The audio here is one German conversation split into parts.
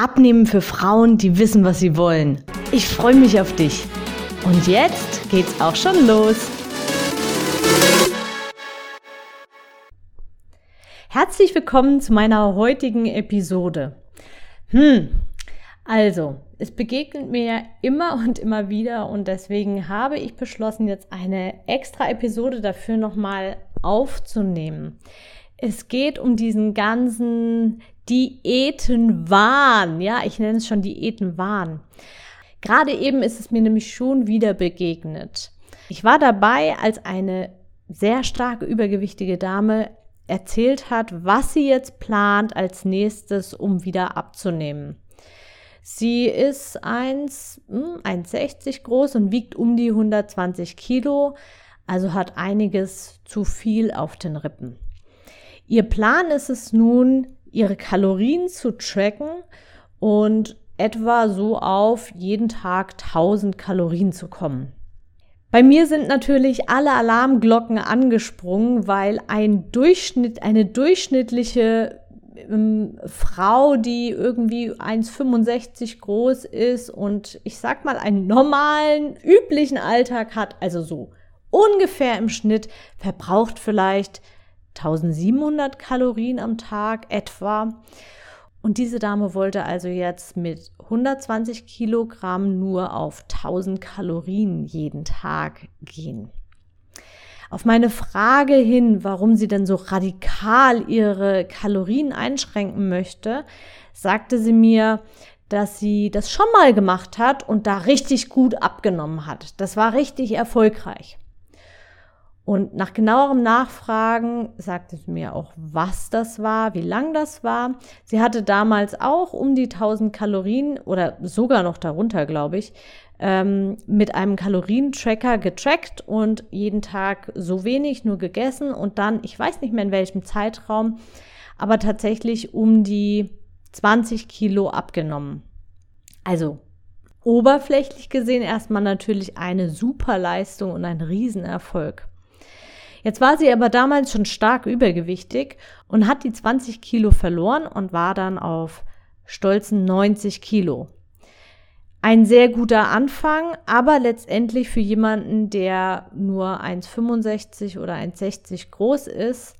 Abnehmen für Frauen, die wissen, was sie wollen. Ich freue mich auf dich. Und jetzt geht's auch schon los. Herzlich willkommen zu meiner heutigen Episode. Hm, also, es begegnet mir ja immer und immer wieder und deswegen habe ich beschlossen, jetzt eine extra Episode dafür nochmal aufzunehmen. Es geht um diesen ganzen Diätenwahn. Ja, ich nenne es schon Diätenwahn. Gerade eben ist es mir nämlich schon wieder begegnet. Ich war dabei, als eine sehr stark übergewichtige Dame erzählt hat, was sie jetzt plant als nächstes, um wieder abzunehmen. Sie ist 1,60 hm, groß und wiegt um die 120 Kilo, also hat einiges zu viel auf den Rippen. Ihr Plan ist es nun, ihre Kalorien zu tracken und etwa so auf jeden Tag 1000 Kalorien zu kommen. Bei mir sind natürlich alle Alarmglocken angesprungen, weil ein Durchschnitt, eine durchschnittliche ähm, Frau, die irgendwie 1,65 groß ist und ich sag mal einen normalen, üblichen Alltag hat, also so ungefähr im Schnitt, verbraucht vielleicht 1700 Kalorien am Tag etwa. Und diese Dame wollte also jetzt mit 120 Kilogramm nur auf 1000 Kalorien jeden Tag gehen. Auf meine Frage hin, warum sie denn so radikal ihre Kalorien einschränken möchte, sagte sie mir, dass sie das schon mal gemacht hat und da richtig gut abgenommen hat. Das war richtig erfolgreich. Und nach genauerem Nachfragen sagte sie mir auch, was das war, wie lang das war. Sie hatte damals auch um die 1000 Kalorien oder sogar noch darunter, glaube ich, ähm, mit einem Kalorientracker getrackt und jeden Tag so wenig nur gegessen und dann, ich weiß nicht mehr in welchem Zeitraum, aber tatsächlich um die 20 Kilo abgenommen. Also oberflächlich gesehen erstmal natürlich eine super Leistung und ein Riesenerfolg. Jetzt war sie aber damals schon stark übergewichtig und hat die 20 Kilo verloren und war dann auf stolzen 90 Kilo. Ein sehr guter Anfang, aber letztendlich für jemanden, der nur 1,65 oder 1,60 groß ist,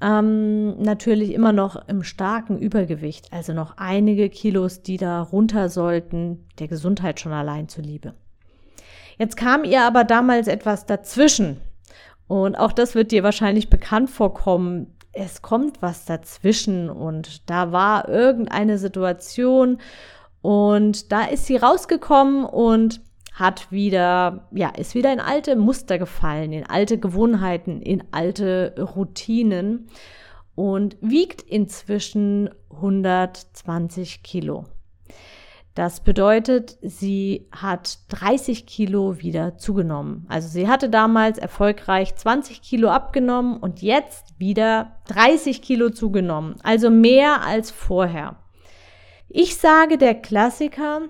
ähm, natürlich immer noch im starken Übergewicht. Also noch einige Kilos, die da runter sollten, der Gesundheit schon allein zuliebe. Jetzt kam ihr aber damals etwas dazwischen. Und auch das wird dir wahrscheinlich bekannt vorkommen. Es kommt was dazwischen und da war irgendeine Situation und da ist sie rausgekommen und hat wieder, ja, ist wieder in alte Muster gefallen, in alte Gewohnheiten, in alte Routinen und wiegt inzwischen 120 Kilo. Das bedeutet, sie hat 30 Kilo wieder zugenommen. Also sie hatte damals erfolgreich 20 Kilo abgenommen und jetzt wieder 30 Kilo zugenommen. Also mehr als vorher. Ich sage der Klassiker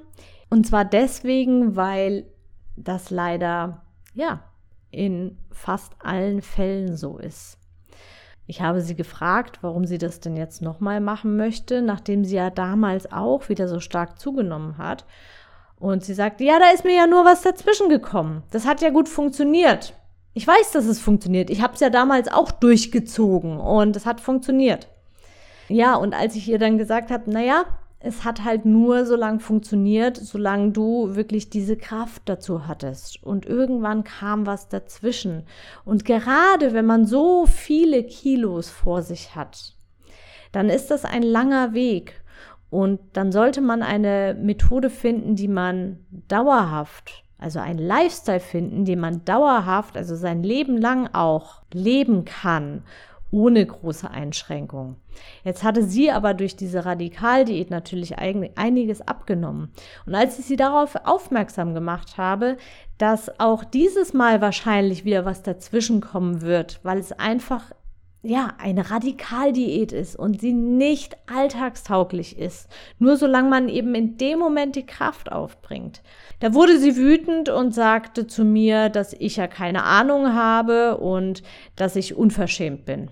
und zwar deswegen, weil das leider, ja, in fast allen Fällen so ist. Ich habe sie gefragt, warum sie das denn jetzt nochmal machen möchte, nachdem sie ja damals auch wieder so stark zugenommen hat. Und sie sagte, ja, da ist mir ja nur was dazwischen gekommen. Das hat ja gut funktioniert. Ich weiß, dass es funktioniert. Ich habe es ja damals auch durchgezogen und es hat funktioniert. Ja, und als ich ihr dann gesagt habe, naja, es hat halt nur so lange funktioniert, solange du wirklich diese Kraft dazu hattest. Und irgendwann kam was dazwischen. Und gerade wenn man so viele Kilos vor sich hat, dann ist das ein langer Weg. Und dann sollte man eine Methode finden, die man dauerhaft, also ein Lifestyle finden, den man dauerhaft, also sein Leben lang auch leben kann ohne große Einschränkungen. Jetzt hatte sie aber durch diese Radikaldiät natürlich einiges abgenommen. Und als ich sie darauf aufmerksam gemacht habe, dass auch dieses Mal wahrscheinlich wieder was dazwischen kommen wird, weil es einfach ja, eine Radikaldiät ist und sie nicht alltagstauglich ist, nur solange man eben in dem Moment die Kraft aufbringt. Da wurde sie wütend und sagte zu mir, dass ich ja keine Ahnung habe und dass ich unverschämt bin.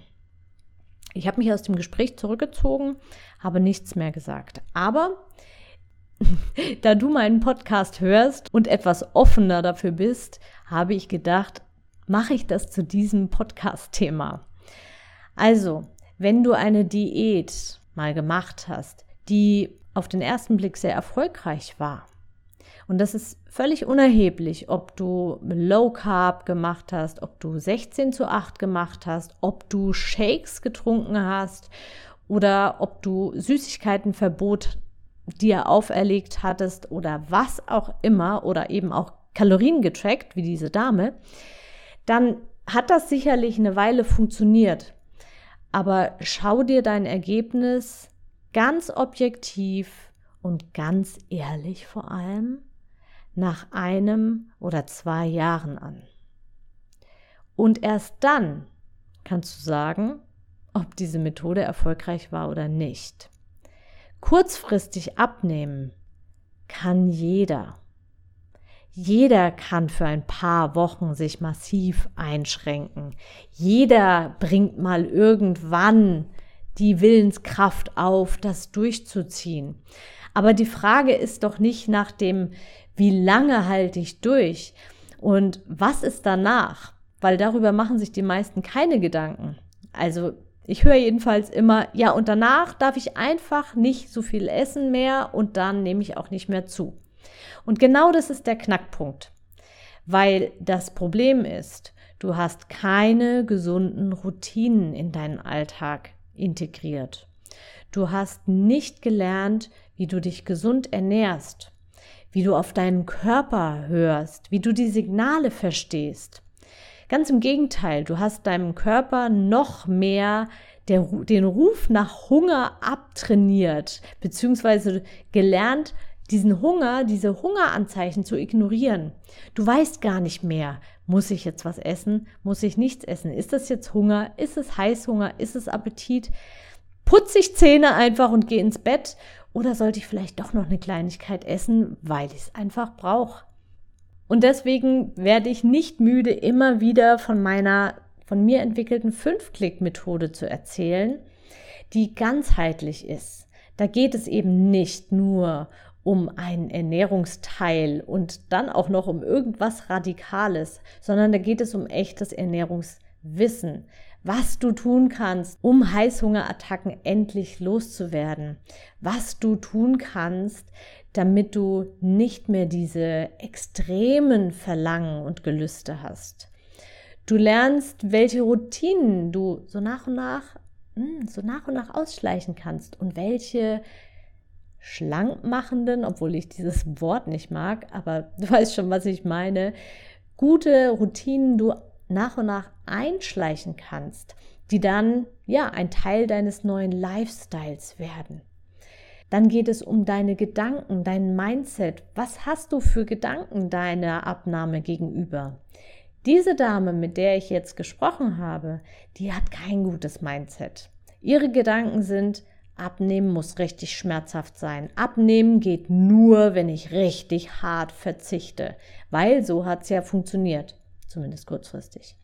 Ich habe mich aus dem Gespräch zurückgezogen, habe nichts mehr gesagt. Aber da du meinen Podcast hörst und etwas offener dafür bist, habe ich gedacht, mache ich das zu diesem Podcast-Thema. Also, wenn du eine Diät mal gemacht hast, die auf den ersten Blick sehr erfolgreich war, und das ist völlig unerheblich, ob du Low Carb gemacht hast, ob du 16 zu 8 gemacht hast, ob du Shakes getrunken hast oder ob du Süßigkeitenverbot dir auferlegt hattest oder was auch immer oder eben auch Kalorien getrackt, wie diese Dame, dann hat das sicherlich eine Weile funktioniert. Aber schau dir dein Ergebnis ganz objektiv und ganz ehrlich vor allem nach einem oder zwei Jahren an. Und erst dann kannst du sagen, ob diese Methode erfolgreich war oder nicht. Kurzfristig abnehmen kann jeder. Jeder kann für ein paar Wochen sich massiv einschränken. Jeder bringt mal irgendwann die Willenskraft auf, das durchzuziehen. Aber die Frage ist doch nicht nach dem, wie lange halte ich durch und was ist danach? Weil darüber machen sich die meisten keine Gedanken. Also ich höre jedenfalls immer, ja, und danach darf ich einfach nicht so viel essen mehr und dann nehme ich auch nicht mehr zu. Und genau das ist der Knackpunkt, weil das Problem ist, du hast keine gesunden Routinen in deinen Alltag integriert. Du hast nicht gelernt, wie du dich gesund ernährst, wie du auf deinen Körper hörst, wie du die Signale verstehst. Ganz im Gegenteil, du hast deinem Körper noch mehr der, den Ruf nach Hunger abtrainiert, beziehungsweise gelernt, diesen Hunger, diese Hungeranzeichen zu ignorieren. Du weißt gar nicht mehr, muss ich jetzt was essen, muss ich nichts essen? Ist das jetzt Hunger? Ist es Heißhunger? Ist es Appetit? Putze ich Zähne einfach und gehe ins Bett? Oder sollte ich vielleicht doch noch eine Kleinigkeit essen, weil ich es einfach brauche? Und deswegen werde ich nicht müde, immer wieder von meiner von mir entwickelten Fünf-Klick-Methode zu erzählen, die ganzheitlich ist. Da geht es eben nicht nur um einen Ernährungsteil und dann auch noch um irgendwas Radikales, sondern da geht es um echtes Ernährungswissen, was du tun kannst, um Heißhungerattacken endlich loszuwerden, was du tun kannst, damit du nicht mehr diese extremen Verlangen und Gelüste hast. Du lernst, welche Routinen du so nach und nach, hm, so nach und nach ausschleichen kannst und welche schlank machenden, obwohl ich dieses Wort nicht mag, aber du weißt schon, was ich meine, gute Routinen du nach und nach einschleichen kannst, die dann ja ein Teil deines neuen Lifestyles werden. Dann geht es um deine Gedanken, dein Mindset. Was hast du für Gedanken deiner Abnahme gegenüber? Diese Dame, mit der ich jetzt gesprochen habe, die hat kein gutes Mindset. Ihre Gedanken sind, Abnehmen muss richtig schmerzhaft sein. Abnehmen geht nur, wenn ich richtig hart verzichte, weil so hat es ja funktioniert, zumindest kurzfristig.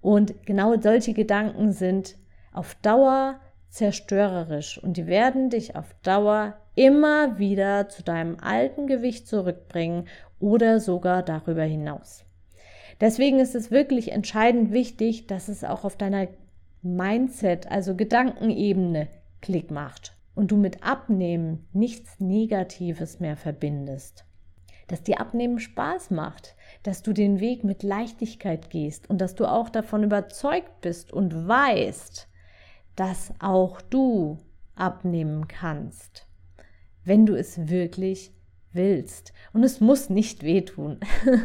Und genau solche Gedanken sind auf Dauer zerstörerisch und die werden dich auf Dauer immer wieder zu deinem alten Gewicht zurückbringen oder sogar darüber hinaus. Deswegen ist es wirklich entscheidend wichtig, dass es auch auf deiner Mindset, also Gedankenebene Klick macht und du mit Abnehmen nichts Negatives mehr verbindest. Dass dir Abnehmen Spaß macht, dass du den Weg mit Leichtigkeit gehst und dass du auch davon überzeugt bist und weißt, dass auch du abnehmen kannst, wenn du es wirklich willst. Und es muss nicht wehtun.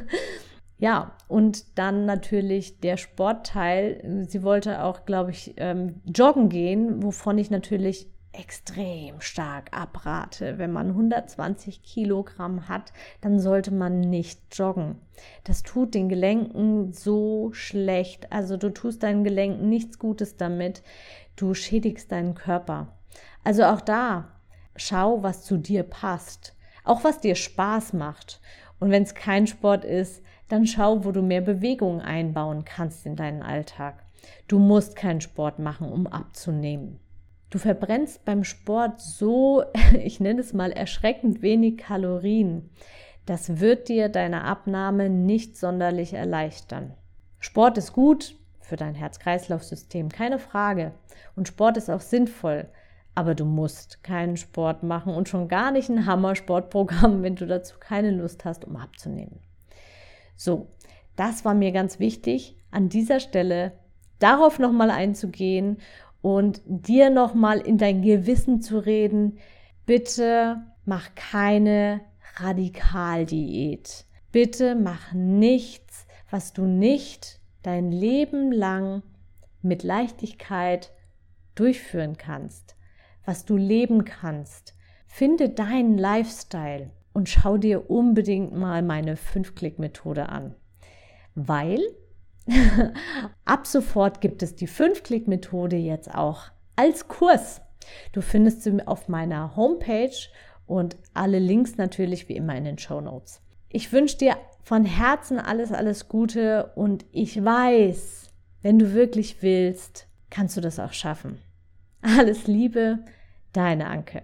Ja, und dann natürlich der Sportteil. Sie wollte auch, glaube ich, ähm, joggen gehen, wovon ich natürlich extrem stark abrate. Wenn man 120 Kilogramm hat, dann sollte man nicht joggen. Das tut den Gelenken so schlecht. Also du tust deinen Gelenken nichts Gutes damit. Du schädigst deinen Körper. Also auch da, schau, was zu dir passt. Auch was dir Spaß macht. Und wenn es kein Sport ist, dann schau, wo du mehr Bewegung einbauen kannst in deinen Alltag. Du musst keinen Sport machen, um abzunehmen. Du verbrennst beim Sport so, ich nenne es mal erschreckend wenig Kalorien. Das wird dir deine Abnahme nicht sonderlich erleichtern. Sport ist gut für dein Herz-Kreislauf-System, keine Frage. Und Sport ist auch sinnvoll. Aber du musst keinen Sport machen und schon gar nicht ein Hammer-Sportprogramm, wenn du dazu keine Lust hast, um abzunehmen. So, das war mir ganz wichtig, an dieser Stelle darauf nochmal einzugehen und dir nochmal in dein Gewissen zu reden, bitte mach keine Radikaldiät. Bitte mach nichts, was du nicht dein Leben lang mit Leichtigkeit durchführen kannst, was du leben kannst. Finde deinen Lifestyle und schau dir unbedingt mal meine 5-Klick-Methode an, weil Ab sofort gibt es die 5-Klick-Methode jetzt auch als Kurs. Du findest sie auf meiner Homepage und alle Links natürlich wie immer in den Show Notes. Ich wünsche dir von Herzen alles, alles Gute und ich weiß, wenn du wirklich willst, kannst du das auch schaffen. Alles Liebe, deine Anke.